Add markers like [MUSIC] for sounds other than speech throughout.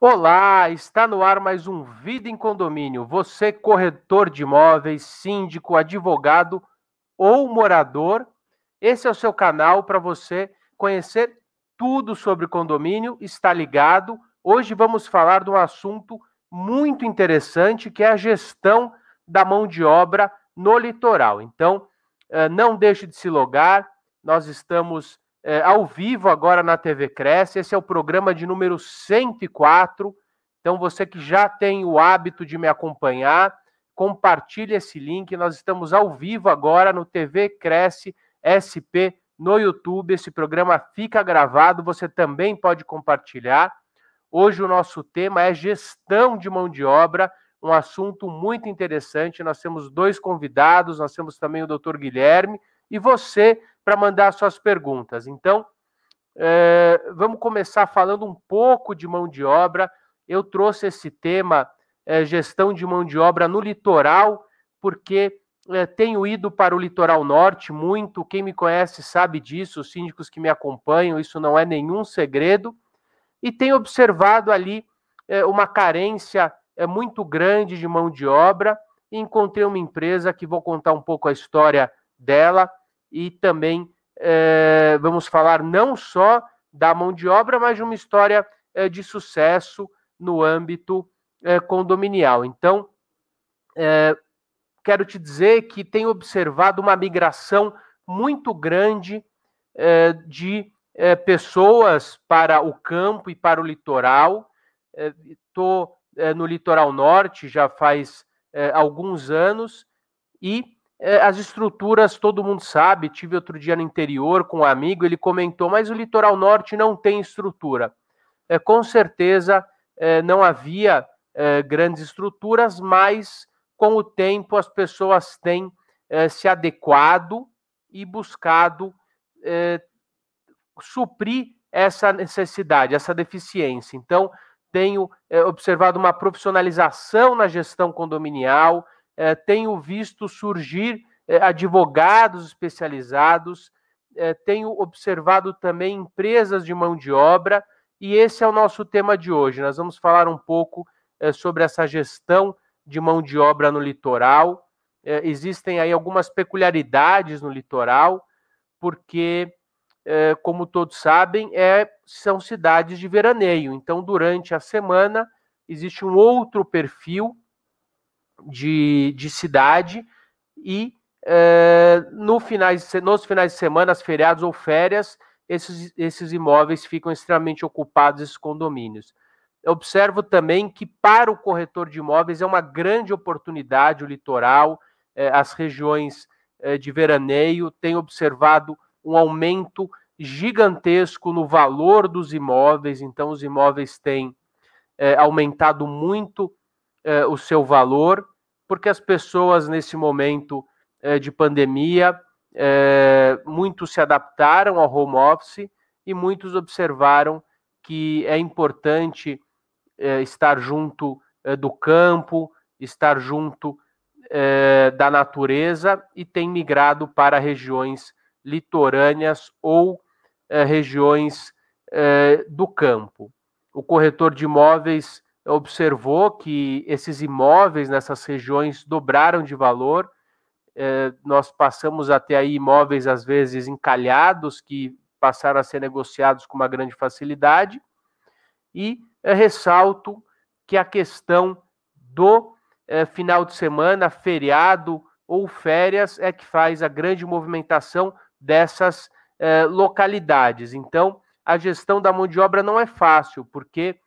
Olá, está no ar mais um Vida em Condomínio. Você, corretor de imóveis, síndico, advogado ou morador, esse é o seu canal para você conhecer tudo sobre condomínio, está ligado. Hoje vamos falar de um assunto muito interessante que é a gestão da mão de obra no litoral. Então, eh, não deixe de se logar, nós estamos é, ao vivo agora na TV Cresce. Esse é o programa de número 104. Então, você que já tem o hábito de me acompanhar, compartilhe esse link. Nós estamos ao vivo agora no TV Cresce SP no YouTube. Esse programa fica gravado, você também pode compartilhar. Hoje o nosso tema é gestão de mão de obra, um assunto muito interessante. Nós temos dois convidados, nós temos também o Dr. Guilherme e você para mandar suas perguntas. Então, é, vamos começar falando um pouco de mão de obra. Eu trouxe esse tema, é, gestão de mão de obra no litoral, porque é, tenho ido para o litoral norte muito. Quem me conhece sabe disso, os síndicos que me acompanham, isso não é nenhum segredo. E tenho observado ali é, uma carência é, muito grande de mão de obra. E encontrei uma empresa que vou contar um pouco a história dela e também é, vamos falar não só da mão de obra, mas de uma história é, de sucesso no âmbito é, condominial. Então, quero te dizer que tenho observado uma migração muito grande de pessoas para o campo e para o litoral. Estou no litoral norte já faz alguns anos e as estruturas, todo mundo sabe. Tive outro dia no interior com um amigo, ele comentou, mas o litoral norte não tem estrutura. É, com certeza é, não havia é, grandes estruturas, mas com o tempo as pessoas têm é, se adequado e buscado é, suprir essa necessidade, essa deficiência. Então, tenho observado uma profissionalização na gestão condominial é, tenho visto surgir é, advogados especializados, é, tenho observado também empresas de mão de obra, e esse é o nosso tema de hoje. Nós vamos falar um pouco é, sobre essa gestão de mão de obra no litoral. É, existem aí algumas peculiaridades no litoral, porque, é, como todos sabem, são cidades de veraneio. Então, durante a semana, existe um outro perfil de, de cidade e é, no finais, nos finais de semana, feriados ou férias, esses, esses imóveis ficam extremamente ocupados, esses condomínios. Eu observo também que para o corretor de imóveis é uma grande oportunidade o litoral, é, as regiões é, de veraneio, tem observado um aumento gigantesco no valor dos imóveis, então os imóveis têm aumentado muito eh, o seu valor, porque as pessoas nesse momento eh, de pandemia, eh, muitos se adaptaram ao home office e muitos observaram que é importante estar junto do campo, estar junto da natureza e tem migrado para regiões litorâneas ou regiões do campo. O corretor de imóveis observou que esses imóveis nessas regiões dobraram de valor. É, nós passamos até aí imóveis, às vezes, encalhados, que passaram a ser negociados com uma grande facilidade. E é, ressalto que a questão do é, final de semana, feriado ou férias, é que faz a grande movimentação dessas é, localidades. Então, a gestão da mão de obra não é fácil, porque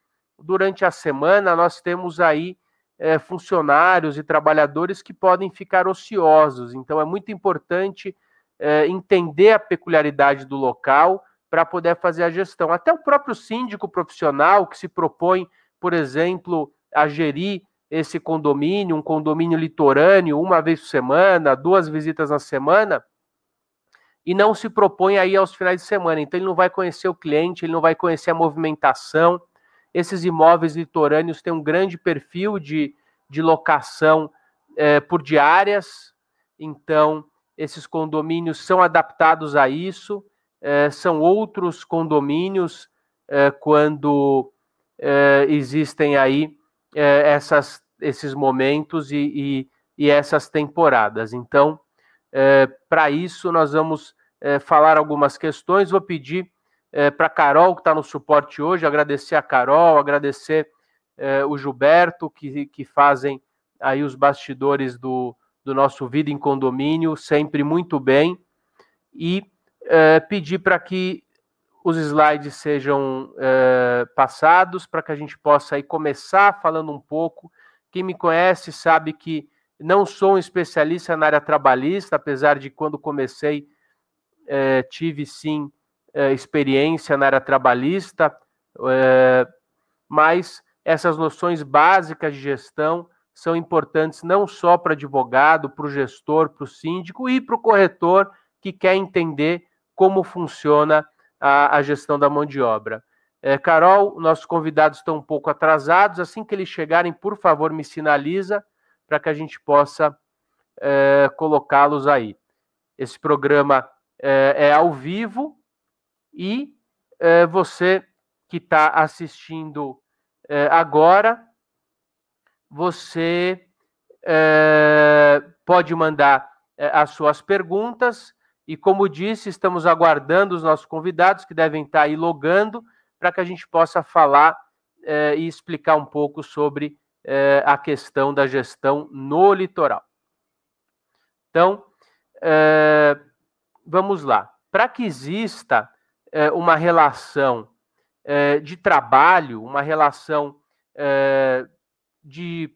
durante a semana nós temos aí é, funcionários e trabalhadores que podem ficar ociosos. Então é muito importante é, entender a peculiaridade do local para poder fazer a gestão. Até o próprio síndico profissional que se propõe, por exemplo, a gerir esse condomínio, um condomínio litorâneo, uma vez por semana, duas visitas na semana, e não se propõe aí aos finais de semana. Então ele não vai conhecer o cliente, ele não vai conhecer a movimentação, esses imóveis litorâneos têm um grande perfil de, de locação é, por diárias, então esses condomínios são adaptados a isso. É, são outros condomínios é, quando é, existem aí é, essas, esses momentos e, e, e, essas temporadas. Então, é, para isso, nós vamos falar algumas questões. Vou pedir é, para Carol, que está no suporte hoje, agradecer a Carol, agradecer é, o Gilberto, que, que fazem aí os bastidores do, do nosso Vida em Condomínio, sempre muito bem, e pedir para que os slides sejam é, passados para que a gente possa aí começar falando um pouco. Quem me conhece sabe que não sou um especialista na área trabalhista, apesar de quando comecei é, tive sim é, experiência na área trabalhista, mas essas noções básicas de gestão são importantes não só para advogado, para o gestor, para o síndico e para o corretor que quer entender como funciona a, a gestão da mão de obra. É, Carol, nossos convidados estão um pouco atrasados. Assim que eles chegarem, por favor, me sinaliza para que a gente possa é, colocá-los aí. Esse programa é, é ao vivo e é, você que está assistindo é, agora, você é, pode mandar as suas perguntas e como disse, estamos aguardando os nossos convidados que devem estar aí logando para que a gente possa falar eh, e explicar um pouco sobre eh, a questão da gestão no litoral. Então, vamos lá. Para que exista uma relação de trabalho, uma relação de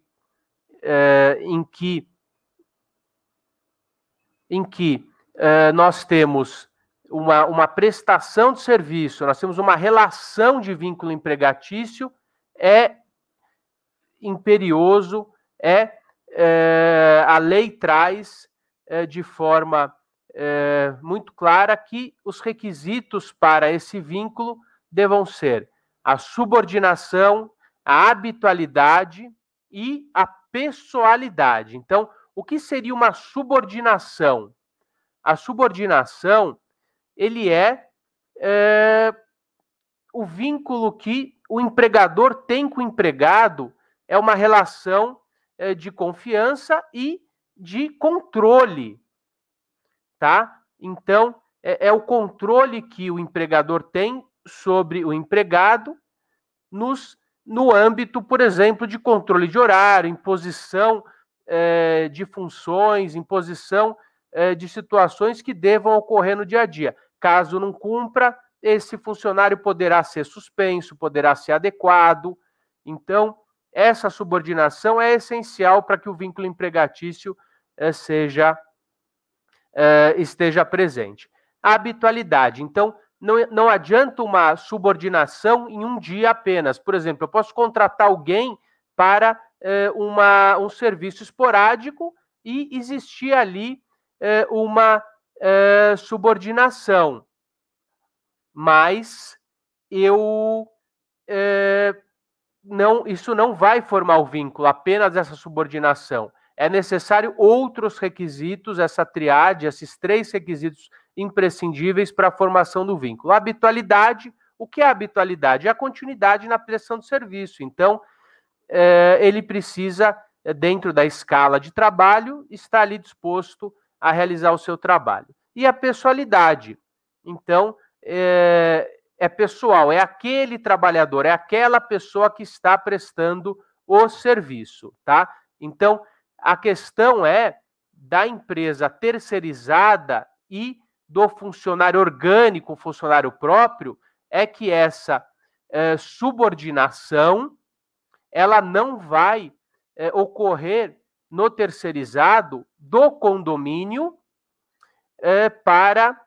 em que em que nós temos uma, uma prestação de serviço, nós temos uma relação de vínculo empregatício, é imperioso, é, é a lei traz é, de forma é, muito clara que os requisitos para esse vínculo devam ser a subordinação, a habitualidade e a pessoalidade. Então, o que seria uma subordinação? a subordinação ele é, é o vínculo que o empregador tem com o empregado é uma relação é, de confiança e de controle, tá? Então é, é, o controle que o empregador tem sobre o empregado nos no âmbito, por exemplo, de controle de horário, imposição é, de funções, imposição é, de situações que devam ocorrer no dia a dia. Caso não cumpra, esse funcionário poderá ser suspenso, poderá ser adequado. Então, essa subordinação é essencial para que o vínculo empregatício é, seja é, esteja presente. A habitualidade. Então, não, não adianta uma subordinação em um dia apenas. Por exemplo, eu posso contratar alguém para uma, um serviço esporádico e existir ali é, uma subordinação, mas eu não, isso não vai formar o vínculo, apenas essa subordinação. É necessário outros requisitos, essa triade, esses três requisitos imprescindíveis para a formação do vínculo. A habitualidade, o que é a habitualidade? É a continuidade na prestação do serviço. Então, é, ele precisa, é, dentro da escala de trabalho, estar ali disposto a realizar o seu trabalho. E a pessoalidade. Então, é, é pessoal, é aquele trabalhador, é aquela pessoa que está prestando o serviço, tá? Então, a questão é da empresa terceirizada e do funcionário orgânico, funcionário próprio, é que essa é, subordinação ela não vai é, ocorrer no terceirizado do condomínio é, para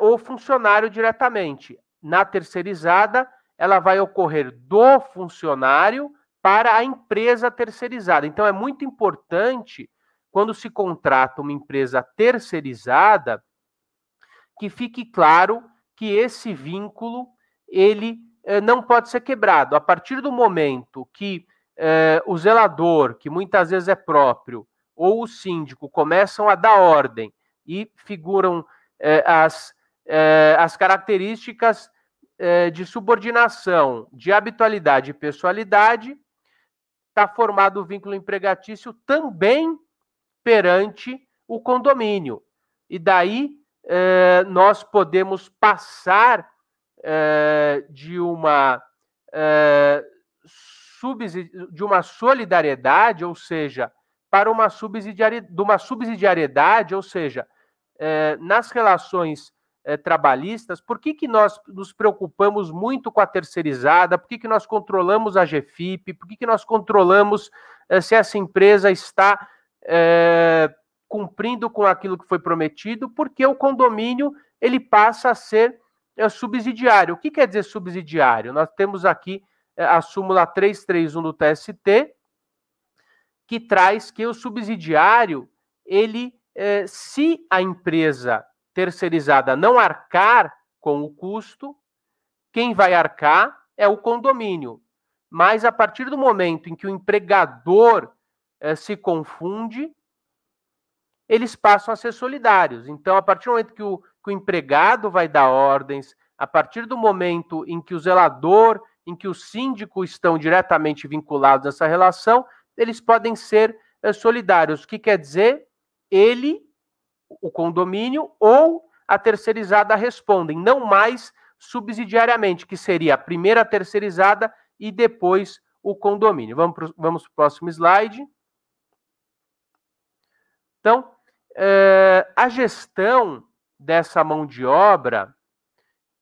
o funcionário diretamente. Na terceirizada, ela vai ocorrer do funcionário para a empresa terceirizada. Então, é muito importante, quando se contrata uma empresa terceirizada, que fique claro que esse vínculo ele eh, não pode ser quebrado. A partir do momento que eh, o zelador, que muitas vezes é próprio, ou o síndico começam a dar ordem e figuram eh, as, eh, as características é, de subordinação, de habitualidade e pessoalidade, está formado o vínculo empregatício também perante o condomínio. E daí é, nós podemos passar é, de uma é, de uma solidariedade, ou seja, para uma subsidiariedade, de uma subsidiariedade, ou seja, nas relações trabalhistas, por que, que nós nos preocupamos muito com a terceirizada? Por que, que nós controlamos a GFIP? Por que, que nós controlamos se essa empresa está cumprindo com aquilo que foi prometido, porque o condomínio ele passa a ser é, subsidiário. O que quer dizer subsidiário? Nós temos aqui é, a súmula 331 do TST, que traz que o subsidiário, ele, é, se a empresa terceirizada não arcar com o custo, quem vai arcar é o condomínio. Mas a partir do momento em que o empregador é, se confunde, eles passam a ser solidários. Então, a partir do momento que o, que o empregado vai dar ordens, a partir do momento em que o zelador, em que o síndico estão diretamente vinculados nessa relação, eles podem ser é, solidários. O que quer dizer? Ele, o condomínio ou a terceirizada respondem, não mais subsidiariamente, que seria a primeira terceirizada e depois o condomínio. Vamos para vamos o próximo slide. Então, é, a gestão dessa mão de obra,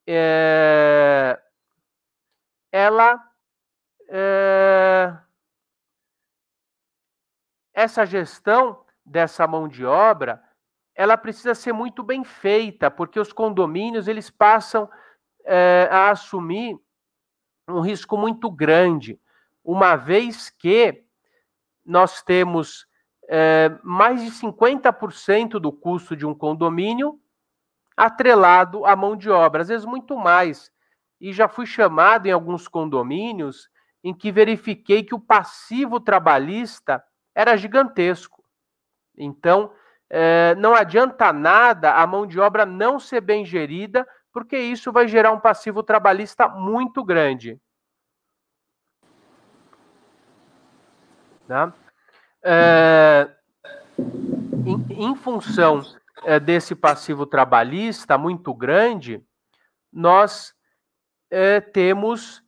é, ela, é, essa gestão dessa mão de obra, ela precisa ser muito bem feita, porque os condomínios eles passam é, a assumir um risco muito grande, uma vez que nós temos é, mais de 50% do custo de um condomínio atrelado à mão de obra, às vezes muito mais. E já fui chamado em alguns condomínios em que verifiquei que o passivo trabalhista era gigantesco. Então, é, não adianta nada a mão de obra não ser bem gerida, porque isso vai gerar um passivo trabalhista muito grande. Tá? É, em, em, função é, desse passivo trabalhista muito grande, nós é, temos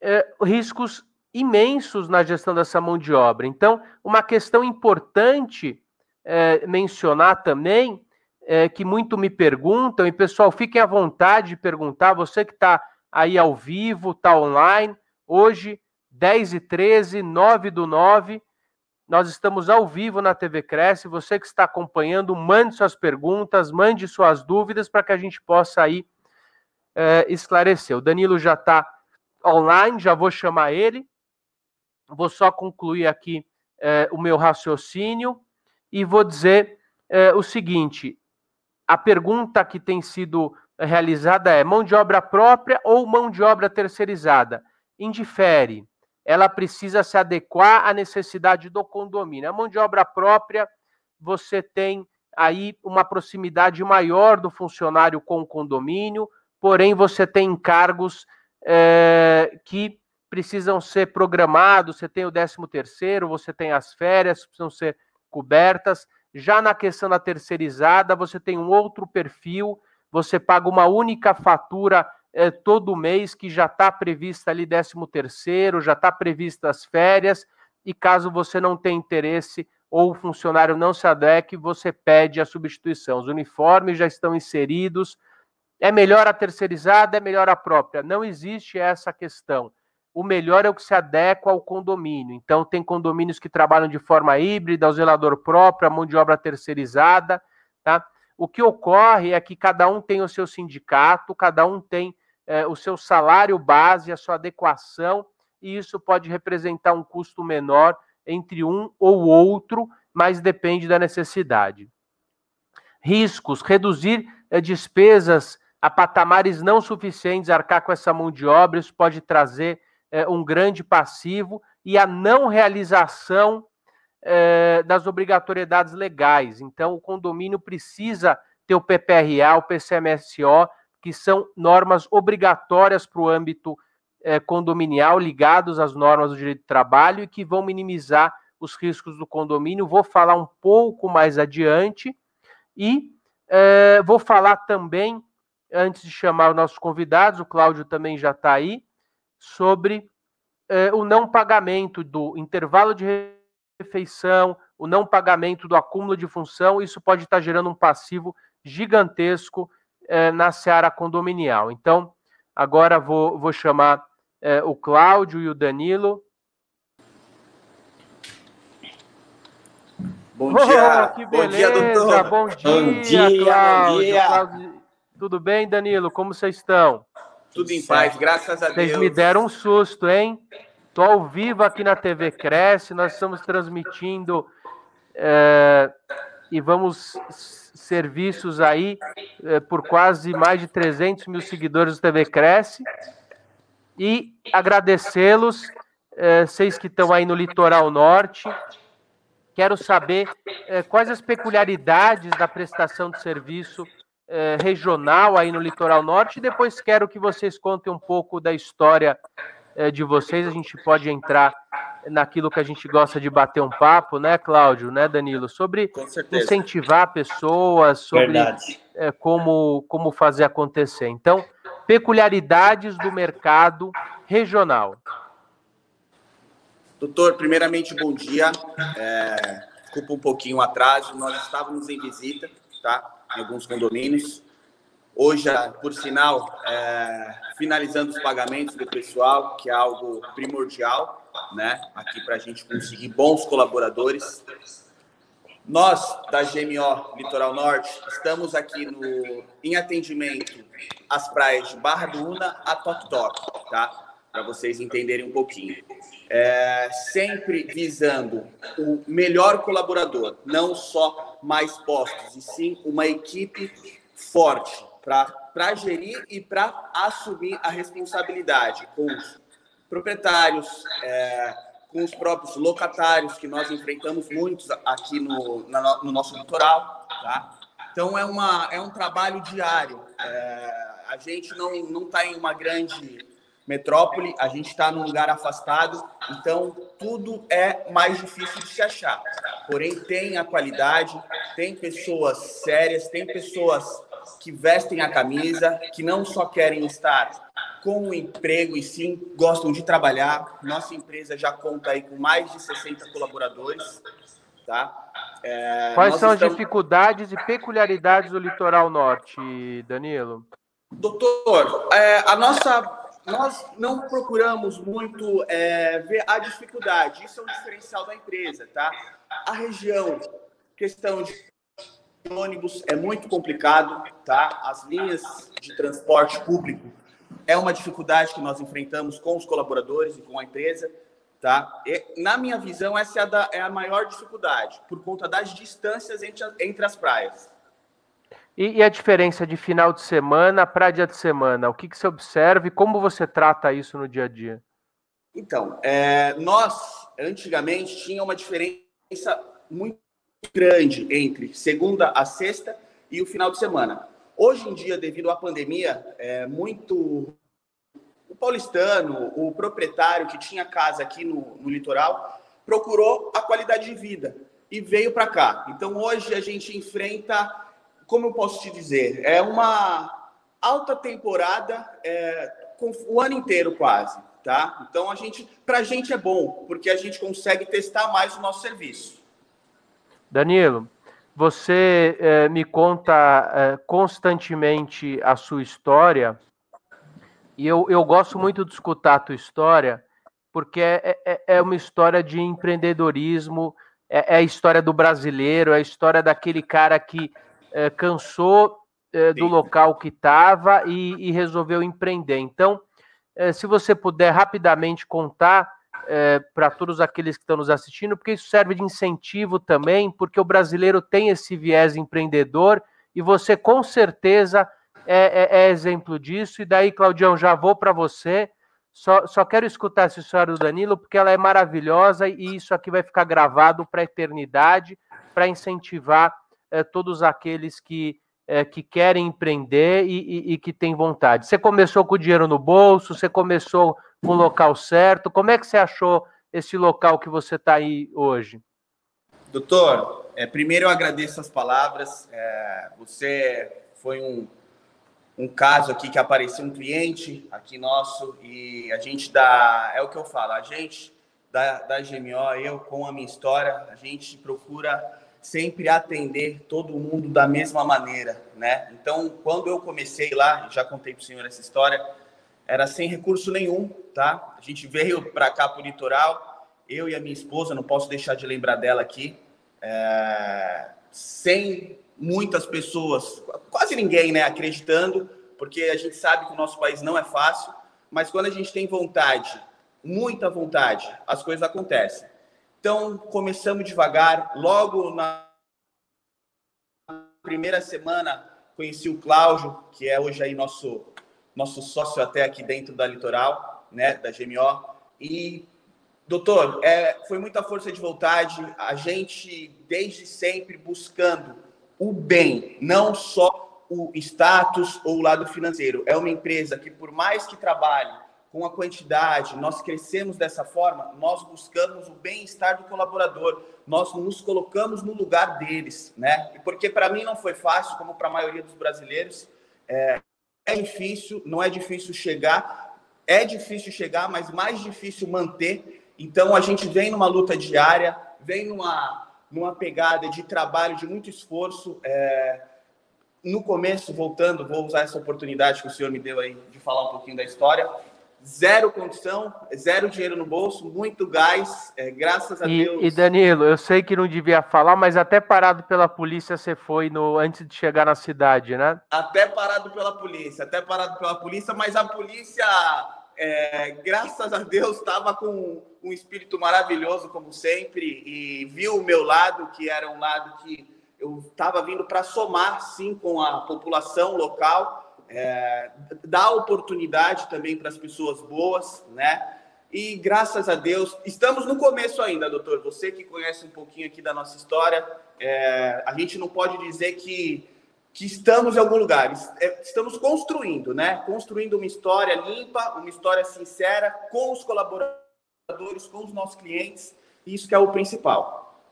é, riscos imensos na gestão dessa mão de obra. Então, uma questão importante é, mencionar também, é, que muito me perguntam, e pessoal, fiquem à vontade de perguntar, você que está aí ao vivo, está online, hoje, 10 e 13, 9 do 9, nós estamos ao vivo na TV Cresce. Você que está acompanhando, mande suas perguntas, mande suas dúvidas para que a gente possa aí é, esclarecer. O Danilo já está online, já vou chamar ele. Vou só concluir aqui é, o meu raciocínio e vou dizer é, o seguinte: a pergunta que tem sido realizada é mão de obra própria ou mão de obra terceirizada? Indifere ela precisa se adequar à necessidade do condomínio. A mão de obra própria, você tem aí uma proximidade maior do funcionário com o condomínio, porém você tem encargos é, que precisam ser programados, você tem o 13 terceiro, você tem as férias, precisam ser cobertas. Já na questão da terceirizada, você tem um outro perfil, você paga uma única fatura é, todo mês que já está prevista ali 13 terceiro, já está prevista as férias, e caso você não tenha interesse ou o funcionário não se adeque, você pede a substituição. Os uniformes já estão inseridos. É melhor a terceirizada, é melhor a própria. Não existe essa questão. O melhor é o que se adequa ao condomínio. Então, tem condomínios que trabalham de forma híbrida, o zelador próprio, a mão de obra terceirizada. Tá? O que ocorre é que cada um tem o seu sindicato, cada um tem é, o seu salário base, a sua adequação, e isso pode representar um custo menor entre um ou outro, mas depende da necessidade. Riscos: reduzir é, despesas a patamares não suficientes, arcar com essa mão de obra, isso pode trazer é, um grande passivo, e a não realização é, das obrigatoriedades legais. Então, o condomínio precisa ter o PPRA, o PCMSO, que são normas obrigatórias para o âmbito é, condominial, ligados às normas do direito do trabalho e que vão minimizar os riscos do condomínio. Vou falar um pouco mais adiante e é, vou falar também, antes de chamar os nossos convidados, o Cláudio também já está aí, sobre é, o não pagamento do intervalo de refeição, o não pagamento do acúmulo de função. Isso pode estar gerando um passivo gigantesco é, na seara condominial. Então, agora vou, vou chamar é, o Cláudio e o Danilo. Bom dia, [LAUGHS] oh, que beleza, bom dia, doutor. Bom dia, bom dia, Cláudio. Bom dia. Cláudio. Tudo bem, Danilo? Como vocês estão? Tudo em paz, graças a Deus. Vocês me deram um susto, hein? Estou ao vivo aqui na TV Cresce, nós estamos transmitindo é, e vamos serviços aí é, por quase mais de 300 mil seguidores do TV Cresce e agradecê-los, é, vocês que estão aí no litoral norte. Quero saber é, quais as peculiaridades da prestação de serviço é, regional aí no litoral norte. E depois quero que vocês contem um pouco da história é, de vocês. A gente pode entrar naquilo que a gente gosta de bater um papo, né, Cláudio, né, Danilo, sobre incentivar pessoas, sobre é, como, como fazer acontecer. Então, peculiaridades do mercado regional. Doutor, primeiramente, bom dia. É, desculpa um pouquinho o atraso, nós estávamos em visita, tá? Em alguns condomínios. Hoje, por sinal, é, finalizando os pagamentos do pessoal, que é algo primordial, né? Aqui para a gente conseguir bons colaboradores. Nós, da GMO Litoral Norte, estamos aqui no, em atendimento às praias de Barra do Una a Toc Toc, tá? Para vocês entenderem um pouquinho. É, sempre visando o melhor colaborador, não só mais postos, e sim uma equipe forte para gerir e para assumir a responsabilidade com os proprietários, é, com os próprios locatários, que nós enfrentamos muitos aqui no, na, no nosso litoral. Tá? Então, é, uma, é um trabalho diário. É, a gente não está em uma grande metrópole, a gente está num lugar afastado, então tudo é mais difícil de se achar. Porém, tem a qualidade, tem pessoas sérias, tem pessoas que vestem a camisa, que não só querem estar com o emprego e sim gostam de trabalhar. Nossa empresa já conta aí com mais de 60 colaboradores. Tá? É, Quais são estamos... as dificuldades e peculiaridades do litoral norte, Danilo? Doutor, é, a nossa nós não procuramos muito é, ver a dificuldade. Isso é um diferencial da empresa, tá? A região, questão de ônibus é muito complicado, tá? As linhas de transporte público é uma dificuldade que nós enfrentamos com os colaboradores e com a empresa, tá? E, na minha visão, essa é a, da, é a, maior dificuldade, por conta das distâncias entre, entre as praias. E, e, a diferença de final de semana para dia de semana? O que, que você observa e como você trata isso no dia a dia? Então, é, nós, antigamente, tinha uma diferença muito grande entre segunda a sexta e o final de semana. Hoje em dia, devido à pandemia, é muito o paulistano, o proprietário que tinha casa aqui no, no litoral, procurou a qualidade de vida e veio para cá. Então, hoje a gente enfrenta, como eu posso te dizer, é uma alta temporada é, com o ano inteiro quase, tá? Então, a gente, para a gente é bom, porque a gente consegue testar mais o nosso serviço. Danilo, você eh, me conta eh, constantemente a sua história e eu, eu gosto muito de escutar a tua história porque é, é, é uma história de empreendedorismo, é, é, a história do brasileiro, é a história daquele cara que eh, cansou do local que estava e, e, resolveu empreender. Então, se você puder rapidamente contar é, para todos aqueles que estão nos assistindo, porque isso serve de incentivo também, porque o brasileiro tem esse viés empreendedor e você com certeza é, é, é exemplo disso. E daí, Claudião, já vou para você. Só, só quero escutar essa história do Danilo, porque ela é maravilhosa e isso aqui vai ficar gravado para a eternidade, para incentivar é, todos aqueles que é, que querem empreender e, e, e, que têm vontade? Você começou com o dinheiro no bolso, você começou com o local certo. Como é que você achou esse local que você está aí hoje? Doutor, é, primeiro eu agradeço as palavras. É, você foi um, um caso aqui que apareceu um cliente aqui nosso e a gente dá, é o que eu falo, a gente da, da GMO, eu com a minha história, a gente procura sempre atender todo mundo da mesma maneira, né? Então, quando eu comecei lá, já contei para o senhor essa história, era sem recurso nenhum, tá? A gente veio para cá para o litoral, eu e a minha esposa, não posso deixar de lembrar dela aqui, é, sem muitas pessoas, quase ninguém, né, acreditando, porque a gente sabe que o nosso país não é fácil, mas quando a gente tem vontade, muita vontade, as coisas acontecem. Então, começamos devagar. Logo na primeira semana, conheci o Cláudio, que é hoje aí nosso, nosso sócio até aqui dentro da Litoral, né, da GMO. E, doutor, é, foi muita força de vontade. A gente, desde sempre, buscando o bem, não só o status ou o lado financeiro. É uma empresa que, por mais que trabalhe com a quantidade, nós crescemos dessa forma, nós buscamos o bem-estar do colaborador, nós nos colocamos no lugar deles, né? Porque para mim não foi fácil, como para a maioria dos brasileiros, é, é difícil, não é difícil chegar, é difícil chegar, mas mais difícil manter. Então a gente vem numa luta diária, vem numa, numa pegada de trabalho, de muito esforço. É, no começo, voltando, vou usar essa oportunidade que o senhor me deu aí de falar um pouquinho da história zero condição, zero dinheiro no bolso, muito gás, é, graças a e, Deus. E Danilo, eu sei que não devia falar, mas até parado pela polícia você foi no antes de chegar na cidade, né? Até parado pela polícia, até parado pela polícia, mas a polícia, é, graças a Deus, estava com um espírito maravilhoso, como sempre, e viu o meu lado, que era um lado que eu estava vindo para somar, sim, com a população local é, dá oportunidade também para as pessoas boas, né? E graças a Deus, estamos no começo ainda, doutor. Você que conhece um pouquinho aqui da nossa história, é, a gente não pode dizer que, que estamos em algum lugar. É, estamos construindo, né? Construindo uma história limpa, uma história sincera com os colaboradores, com os nossos clientes. Isso que é o principal.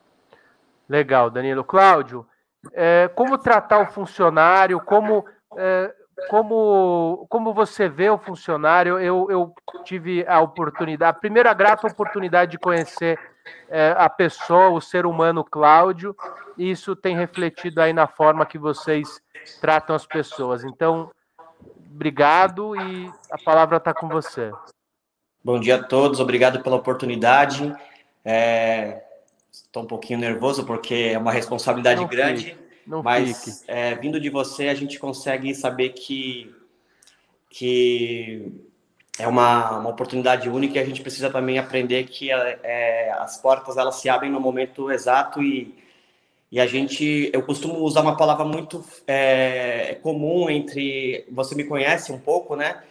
Legal, Danilo. Cláudio, é, como tratar o funcionário, como é, como, como você vê o funcionário, eu, eu tive a oportunidade, a primeira grata oportunidade de conhecer é, a pessoa, o ser humano Cláudio, e isso tem refletido aí na forma que vocês tratam as pessoas. Então, obrigado e a palavra está com você. Bom dia a todos, obrigado pela oportunidade. É, estou um pouquinho nervoso porque é uma responsabilidade Não grande. Não Mas é, vindo de você, a gente consegue saber que, que é uma, uma oportunidade única e a gente precisa também aprender que é, é, as portas elas se abrem no momento exato e, e a gente, eu costumo usar uma palavra muito é, comum entre, você me conhece um pouco, né?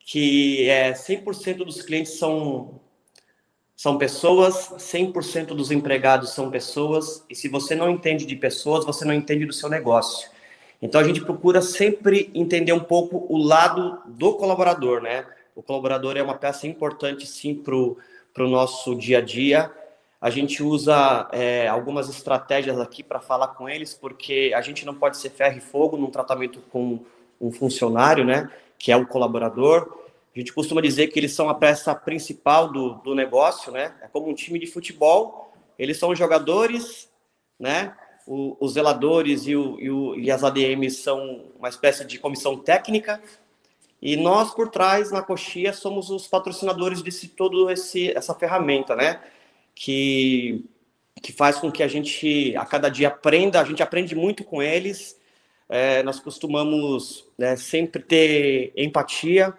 Que é 100% dos clientes são são pessoas, 100% dos empregados são pessoas, e se você não entende de pessoas, você não entende do seu negócio. Então a gente procura sempre entender um pouco o lado do colaborador, né? O colaborador é uma peça importante, sim, para o nosso dia a dia. A gente usa é, algumas estratégias aqui para falar com eles, porque a gente não pode ser ferro e fogo num tratamento com um funcionário, né? Que é o colaborador. A gente costuma dizer que eles são a peça principal do, do negócio, né? É como um time de futebol, eles são os jogadores, né? O, os zeladores e, o, e, o, e as ADMs são uma espécie de comissão técnica, e nós, por trás, na coxia, somos os patrocinadores desse todo esse essa ferramenta, né? Que que faz com que a gente a cada dia aprenda, a gente aprende muito com eles. É, nós costumamos né, sempre ter empatia,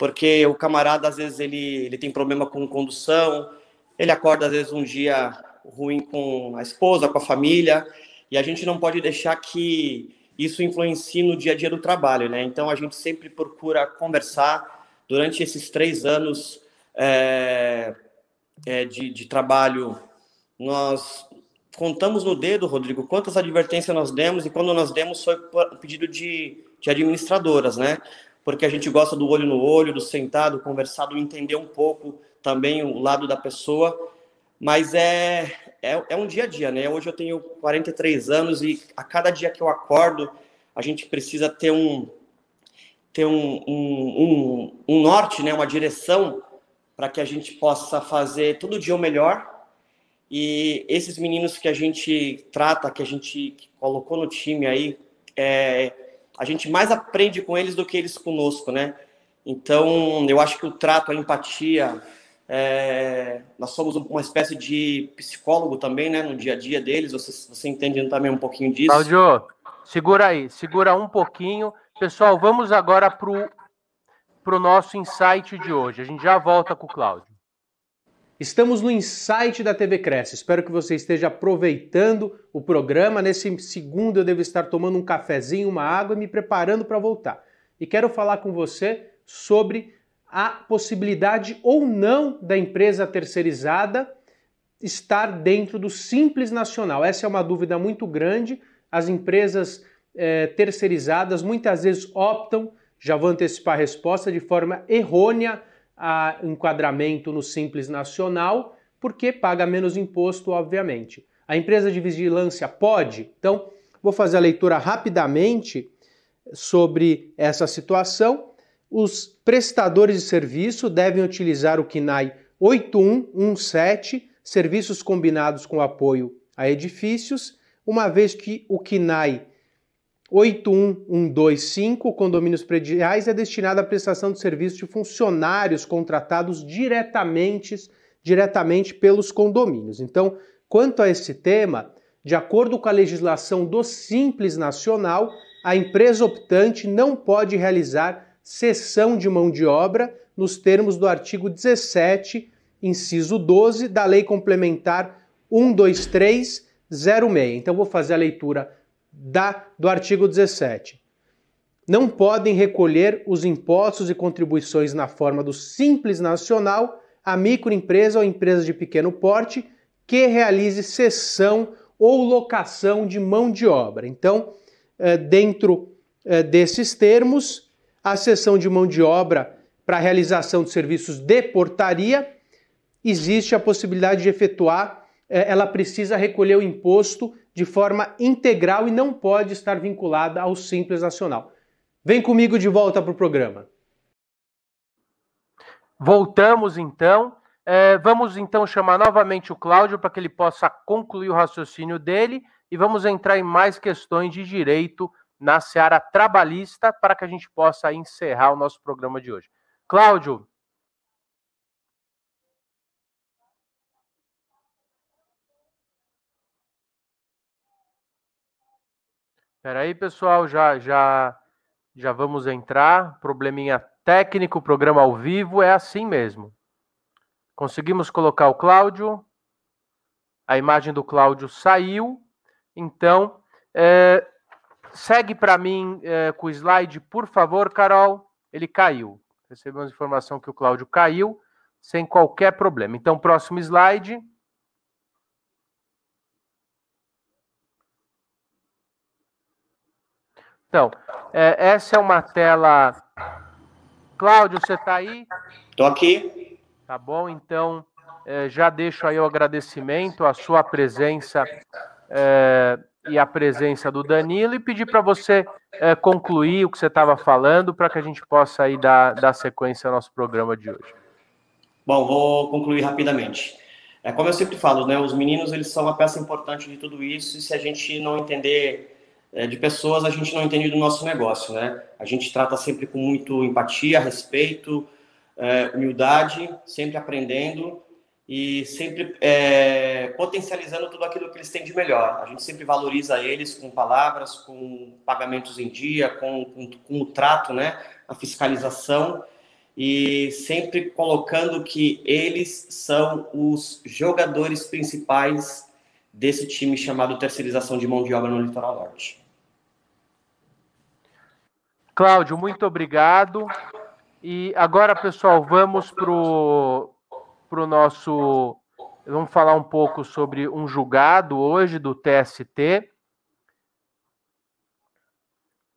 porque o camarada às vezes ele, ele tem problema com condução, ele acorda às vezes um dia ruim com a esposa, com a família, e a gente não pode deixar que isso influencie no dia a dia do trabalho, né? Então a gente sempre procura conversar durante esses três anos é, é, de, de trabalho. Nós contamos no dedo, Rodrigo, quantas advertências nós demos e quando nós demos foi pedido de, de administradoras, né? Porque a gente gosta do olho no olho, do sentado, conversar, do entender um pouco também o lado da pessoa, mas é, é, é um dia a dia, né? Hoje eu tenho 43 anos e a cada dia que eu acordo, a gente precisa ter um, ter um, um, um, um norte, né? uma direção para que a gente possa fazer todo dia o melhor e esses meninos que a gente trata, que a gente colocou no time aí, é, a gente mais aprende com eles do que eles conosco, né? Então, eu acho que o trato, a empatia, é, nós somos uma espécie de psicólogo também, né, no dia a dia deles. Você, você entende também um pouquinho disso? Claudio, segura aí, segura um pouquinho. Pessoal, vamos agora para o nosso insight de hoje. A gente já volta com o Cláudio. Estamos no Insight da TV Cresce. Espero que você esteja aproveitando o programa. Nesse segundo, eu devo estar tomando um cafezinho, uma água e me preparando para voltar. E quero falar com você sobre a possibilidade ou não da empresa terceirizada estar dentro do Simples Nacional. Essa é uma dúvida muito grande. As empresas eh, terceirizadas muitas vezes optam, já vou antecipar a resposta, de forma errônea a enquadramento no Simples Nacional, porque paga menos imposto, obviamente. A empresa de vigilância pode? Então, vou fazer a leitura rapidamente sobre essa situação. Os prestadores de serviço devem utilizar o KNAI 8117, serviços combinados com apoio a edifícios, uma vez que o KNAI 81125, condomínios prediais, é destinado à prestação de serviços de funcionários contratados diretamente, diretamente pelos condomínios. Então, quanto a esse tema, de acordo com a legislação do Simples Nacional, a empresa optante não pode realizar cessão de mão de obra nos termos do artigo 17, inciso 12 da Lei Complementar 12306. Então, vou fazer a leitura da, do artigo 17. Não podem recolher os impostos e contribuições na forma do Simples Nacional a microempresa ou empresa de pequeno porte que realize cessão ou locação de mão de obra. Então, eh, dentro eh, desses termos, a cessão de mão de obra para realização de serviços de portaria, existe a possibilidade de efetuar, eh, ela precisa recolher o imposto de forma integral e não pode estar vinculada ao Simples Nacional. Vem comigo de volta para o programa. Voltamos então. É, vamos então chamar novamente o Cláudio para que ele possa concluir o raciocínio dele e vamos entrar em mais questões de direito na seara trabalhista para que a gente possa encerrar o nosso programa de hoje. Cláudio, Espera aí, pessoal, já já já vamos entrar. Probleminha técnico, programa ao vivo é assim mesmo. Conseguimos colocar o Cláudio. A imagem do Cláudio saiu. Então, é, segue para mim é, com o slide, por favor, Carol. Ele caiu. Recebemos informação que o Cláudio caiu sem qualquer problema. Então, próximo slide. Então, é, essa é uma tela. Cláudio, você está aí? Estou aqui. Tá bom, então é, já deixo aí o agradecimento, a sua presença é, e a presença do Danilo e pedir para você é, concluir o que você estava falando para que a gente possa aí dar, dar sequência ao nosso programa de hoje. Bom, vou concluir rapidamente. É como eu sempre falo, né? Os meninos eles são uma peça importante de tudo isso e se a gente não entender é, de pessoas a gente não entende do nosso negócio, né? A gente trata sempre com muito empatia, respeito, é, humildade, sempre aprendendo e sempre é, potencializando tudo aquilo que eles têm de melhor. A gente sempre valoriza eles com palavras, com pagamentos em dia, com, com, com o trato, né? A fiscalização e sempre colocando que eles são os jogadores principais desse time chamado terceirização de mão de obra no litoral norte. Cláudio, muito obrigado. E agora, pessoal, vamos para o nosso Vamos falar um pouco sobre um julgado hoje do TST.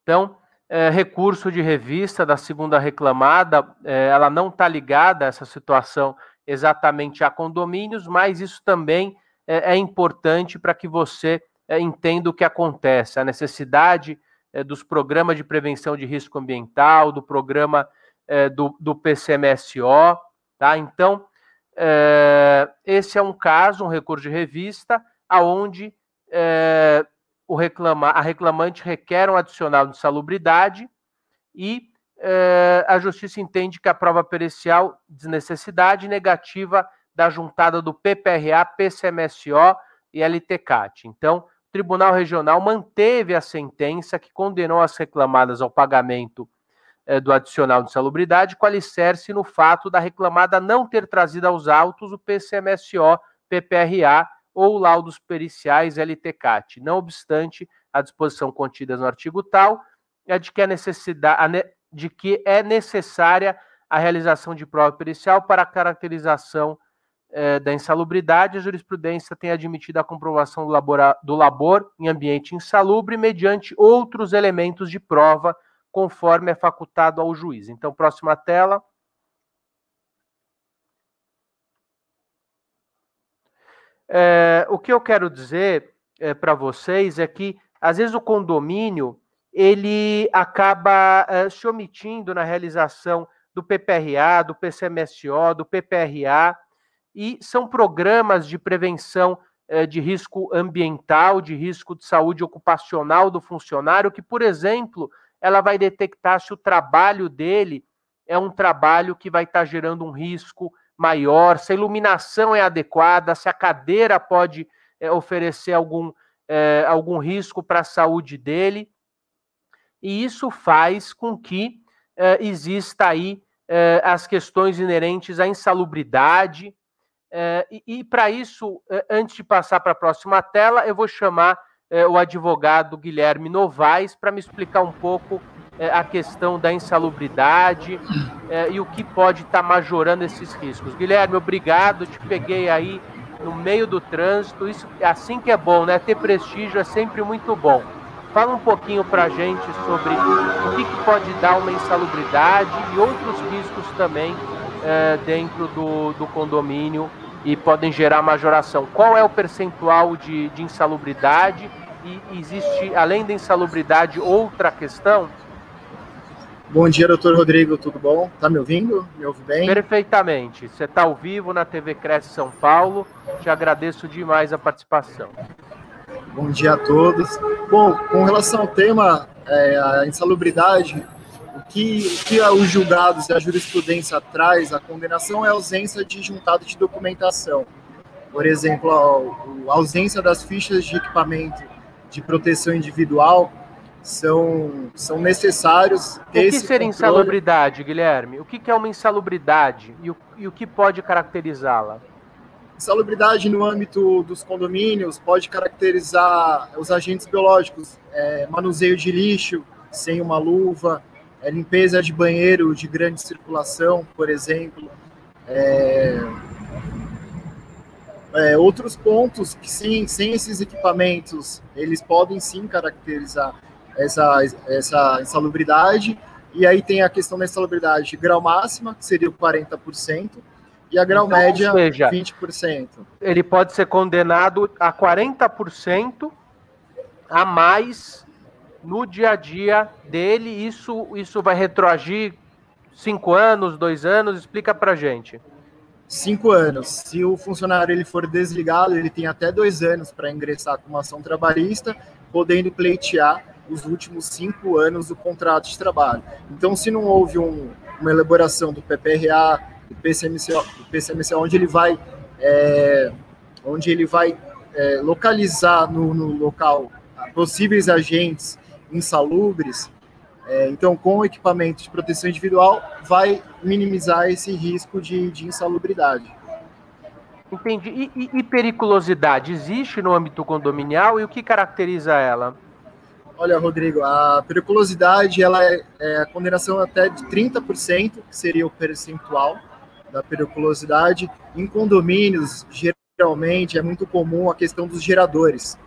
Então, é, recurso de revista da segunda reclamada, é, ela não está ligada a essa situação exatamente a condomínios, mas isso também é, é importante para que você é, entenda o que acontece, a necessidade é, dos programas de prevenção de risco ambiental, do programa é, do, do PCMSO, tá? Então, esse é um caso, um recurso de revista, aonde o reclama, a reclamante requer um adicional de salubridade e a justiça entende que a prova pericial de necessidade negativa da juntada do PPRA, PCMSO e LTCAT. Então, o Tribunal Regional manteve a sentença que condenou as reclamadas ao pagamento eh, do adicional de salubridade, com alicerce no fato da reclamada não ter trazido aos autos o PCMSO, PPRA ou laudos periciais LTCAT. Não obstante, a disposição contida no artigo tal é de que, a necessidade, de que é necessária a realização de prova pericial para a caracterização eh, da insalubridade. A jurisprudência tem admitido a comprovação do, labora, do labor em ambiente insalubre mediante outros elementos de prova, conforme é facultado ao juiz. Então, próxima tela. É, o que eu quero dizer é, para vocês é que, às vezes, o condomínio ele acaba é, se omitindo na realização do PPRA, do PCMSO, do PPRA, e são programas de prevenção é, de risco ambiental, de risco de saúde ocupacional do funcionário, que, por exemplo, ela vai detectar se o trabalho dele é um trabalho que vai estar tá gerando um risco maior, se a iluminação é adequada, se a cadeira pode é, oferecer algum, é, algum risco para a saúde dele. E isso faz com que é, exista aí as questões inerentes à insalubridade. E, e para isso, antes de passar para a próxima tela, eu vou chamar o advogado Guilherme Novaes para me explicar um pouco a questão da insalubridade e o que pode estar tá majorando esses riscos. Guilherme, obrigado, te peguei aí no meio do trânsito, isso assim que é bom, né? Ter prestígio é sempre muito bom. Fala um pouquinho para a gente sobre o que, que, pode dar uma insalubridade e outros riscos também dentro do, do condomínio e podem gerar majoração. Qual é o percentual de, de insalubridade e existe, além da insalubridade, outra questão? Bom dia, doutor Rodrigo, tudo bom? Tá me ouvindo? Me ouve bem? Perfeitamente. Você está ao vivo na TV Cresce São Paulo. Te agradeço demais a participação. Bom dia a todos. Bom, com relação ao tema, é, a insalubridade, o que, o que os julgados e a jurisprudência traz, a condenação é a ausência de juntado de documentação. Por exemplo, a, a ausência das fichas de equipamento de proteção individual são, são necessários. O que seria insalubridade, Guilherme? O que é uma insalubridade e o, e o que pode caracterizá-la? Insalubridade no âmbito dos condomínios pode caracterizar os agentes biológicos, é, manuseio de lixo sem uma luva, é, limpeza de banheiro de grande circulação, por exemplo. É, é, outros pontos que sim, sem esses equipamentos, eles podem sim caracterizar essa, essa insalubridade. E aí tem a questão da insalubridade grau máxima, que seria o 40%, e a grau então, média, seja, 20%. Ele pode ser condenado a 40% a mais no dia a dia dele. Isso, isso vai retroagir cinco anos, dois anos? Explica para gente. Cinco anos. Se o funcionário ele for desligado, ele tem até dois anos para ingressar com uma ação trabalhista, podendo pleitear os últimos cinco anos do contrato de trabalho. Então, se não houve um, uma elaboração do PPRA, do PCMCO, do PCMCO onde ele vai, é, onde ele vai é, localizar no, no, local possíveis agentes insalubres, é, então, com o equipamento de proteção individual, vai minimizar esse risco de, de insalubridade. Entendi. E, e, e, periculosidade existe no âmbito condominial e o que caracteriza ela? Olha, Rodrigo, a periculosidade ela é, é a condenação até de 30%, que seria o percentual da periculosidade. Em condomínios, geralmente é muito comum a questão dos geradores.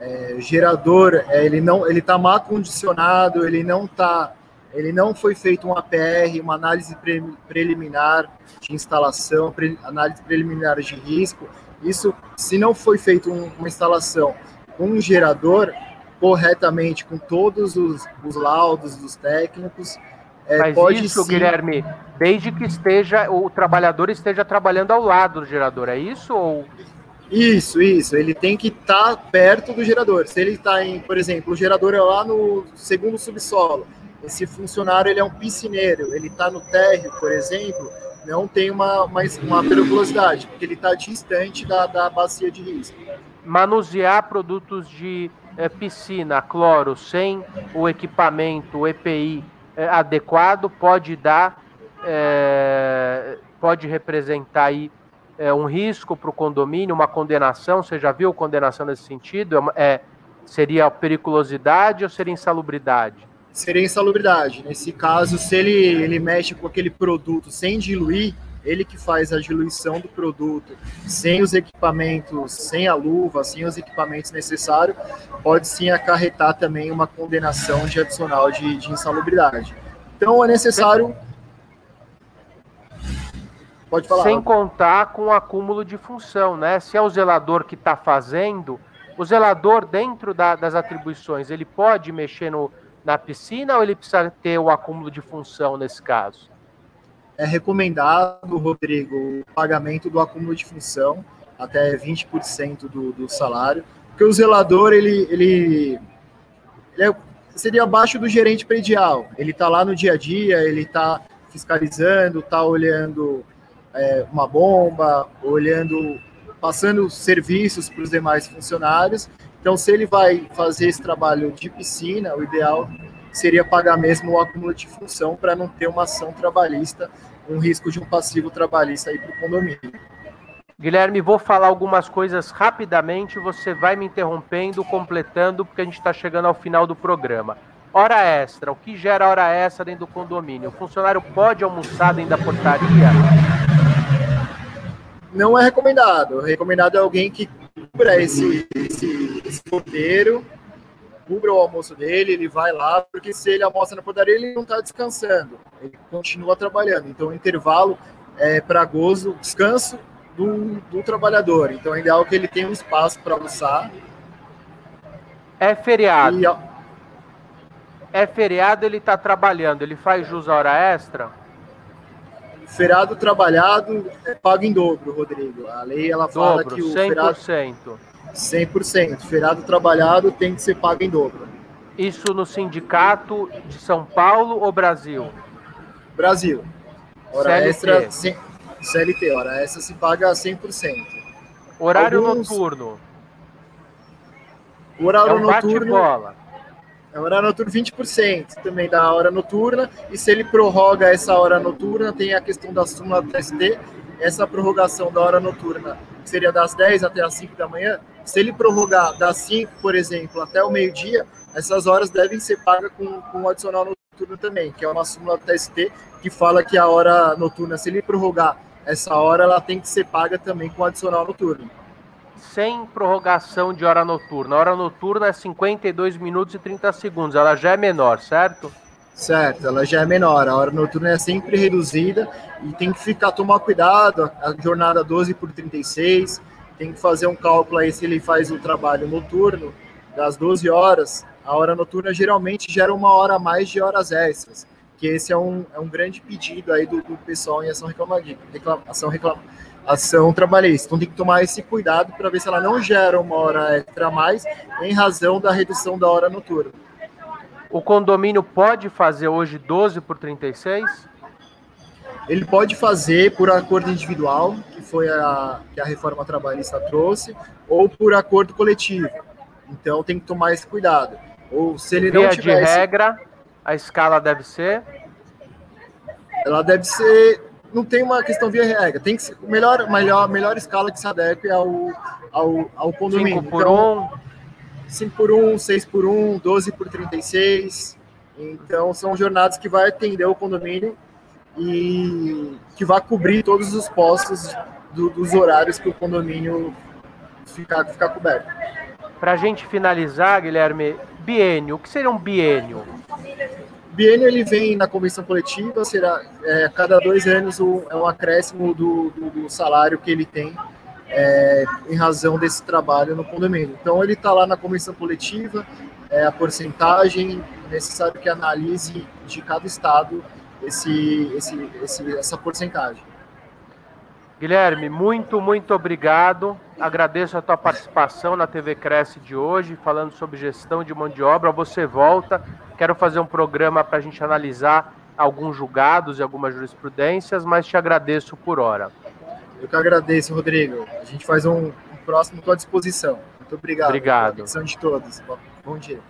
É, gerador, é, ele não, ele está mal condicionado, ele não tá, ele não foi feito um APR, uma análise pre, preliminar de instalação, pre, análise preliminar de risco. Isso, se não foi feito um, uma instalação com um gerador corretamente, com todos os, os laudos dos técnicos, é, Mas pode isso, sim... Guilherme, desde que esteja o trabalhador esteja trabalhando ao lado do gerador, é isso ou isso, isso. Ele tem que estar tá perto do gerador. Se ele está em, por exemplo, o gerador é lá no segundo subsolo. Esse funcionário ele é um piscineiro. Ele está no térreo, por exemplo, não tem uma, uma, uma periculosidade, porque ele está distante da, da bacia de risco. Manusear produtos de é, piscina, cloro, sem o equipamento, o EPI é, adequado, pode dar, é, pode representar aí é, um risco para o condomínio, uma condenação? Você já viu condenação nesse sentido? É, é, seria periculosidade ou seria insalubridade? Seria insalubridade. Nesse caso, se ele, ele mexe com aquele produto sem diluir, ele que faz a diluição do produto, sem os equipamentos, sem a luva, sem os equipamentos necessários, pode sim acarretar também uma condenação de adicional de, de insalubridade. Então é necessário Pode falar. Sem contar com o acúmulo de função, né? Se é o zelador que está fazendo, o zelador, dentro da, das atribuições, ele pode mexer no, na piscina ou ele precisa ter o acúmulo de função nesse caso? É recomendado, Rodrigo, o pagamento do acúmulo de função, até 20% do, do salário, porque o zelador, ele, ele, ele é, seria abaixo do gerente predial. Ele está lá no dia a dia, ele está fiscalizando, está olhando é, uma bomba, olhando, passando serviços para os demais funcionários. Então, se ele vai fazer esse trabalho de piscina, o ideal seria pagar mesmo o acúmulo de função para não ter uma ação trabalhista, um risco de um passivo trabalhista aí para o condomínio. Guilherme, vou falar algumas coisas rapidamente, você vai me interrompendo, completando, porque a gente está chegando ao final do programa. Hora extra, o que gera hora extra dentro do condomínio? O funcionário pode almoçar dentro da portaria? Não é recomendado. O recomendado é alguém que cubra esse, esse, esse roteiro, cubra o almoço dele, ele vai lá, porque se ele almoça na padaria, ele não está descansando, ele continua trabalhando. Então, o intervalo é para gozo, descanso do, do trabalhador. Então, é ideal que ele tenha um espaço para almoçar. É feriado. E, é feriado, ele está trabalhando, ele faz jus à hora extra? Feriado trabalhado é pago em dobro, Rodrigo. A lei ela fala dobro, que o 100%. feriado 100%. Feriado trabalhado tem que ser pago em dobro. Isso no sindicato de São Paulo ou Brasil? Brasil. Hora CLT. extra CLT, hora extra se paga 100%. Horário Alguns... noturno. O horário é um noturno. Bola. É hora noturna 20% também da hora noturna, e se ele prorroga essa hora noturna, tem a questão da súmula TST, essa prorrogação da hora noturna, que seria das 10 até as 5 da manhã, se ele prorrogar das 5, por exemplo, até o meio-dia, essas horas devem ser pagas com, o adicional noturno também, que é uma súmula TST que fala que a hora noturna, se ele prorrogar essa hora, ela tem que ser paga também com adicional noturno sem prorrogação de hora noturna. A hora noturna é 52 minutos e 30 segundos, ela já é menor, certo? Certo, ela já é menor. A hora noturna é sempre reduzida e tem que ficar tomar cuidado. A jornada 12 por 36, tem que fazer um cálculo aí se ele faz o trabalho noturno das 12 horas. A hora noturna geralmente gera uma hora a mais de horas extras, que esse é um, é um grande pedido aí do, do pessoal em ação reclamativa, reclamação reclamativa ação trabalhista. Então tem que tomar esse cuidado para ver se ela não gera uma hora extra a mais em razão da redução da hora noturna. O condomínio pode fazer hoje 12 por 36? Ele pode fazer por acordo individual, que foi a que a reforma trabalhista trouxe, ou por acordo coletivo. Então tem que tomar esse cuidado. Ou se ele Via não tivesse... de regra, a escala deve ser ela deve ser não tem uma questão via regra. Tem que ser melhor, melhor, melhor escala que se adeque ao, ao, ao condomínio. 5 por 1. Então, 5 por 1, 6 por 1, 12 por 36. Então, são jornadas que vai atender o condomínio e que vai cobrir todos os postos do, dos horários que o condomínio ficar, ficar coberto. Para a gente finalizar, Guilherme, biênio. O que seria um biênio? Biênio ele vem na comissão coletiva, será é, cada dois anos é um acréscimo do, do, do salário que ele tem é, em razão desse trabalho no condomínio. Então ele está lá na comissão coletiva, é, a porcentagem necessário que analise de cada estado esse, esse, esse, essa porcentagem. Guilherme, muito, muito obrigado. Agradeço a tua participação na TV Cresce de hoje, falando sobre gestão de mão de obra. Você volta. Quero fazer um programa para a gente analisar alguns julgados e algumas jurisprudências, mas te agradeço por hora. Eu que agradeço, Rodrigo. A gente faz um, um próximo à disposição. Muito obrigado. Obrigado. Atenção de todos. Bom dia.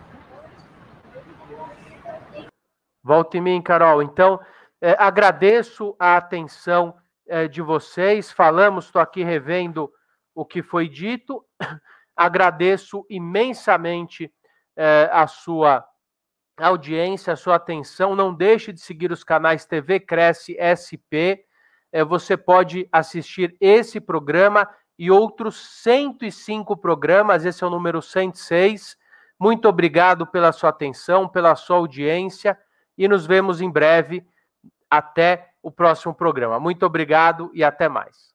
Volta em mim, Carol. Então, é, agradeço a atenção é, de vocês. Falamos, estou aqui revendo o que foi dito. [COUGHS] Agradeço imensamente é, a sua audiência, a sua atenção. Não deixe de seguir os canais TV Cresce SP. É, você pode assistir esse programa e outros 105 programas. Esse é o número 106. Muito obrigado pela sua atenção, pela sua audiência e nos vemos em breve. Até o próximo programa. Muito obrigado e até mais.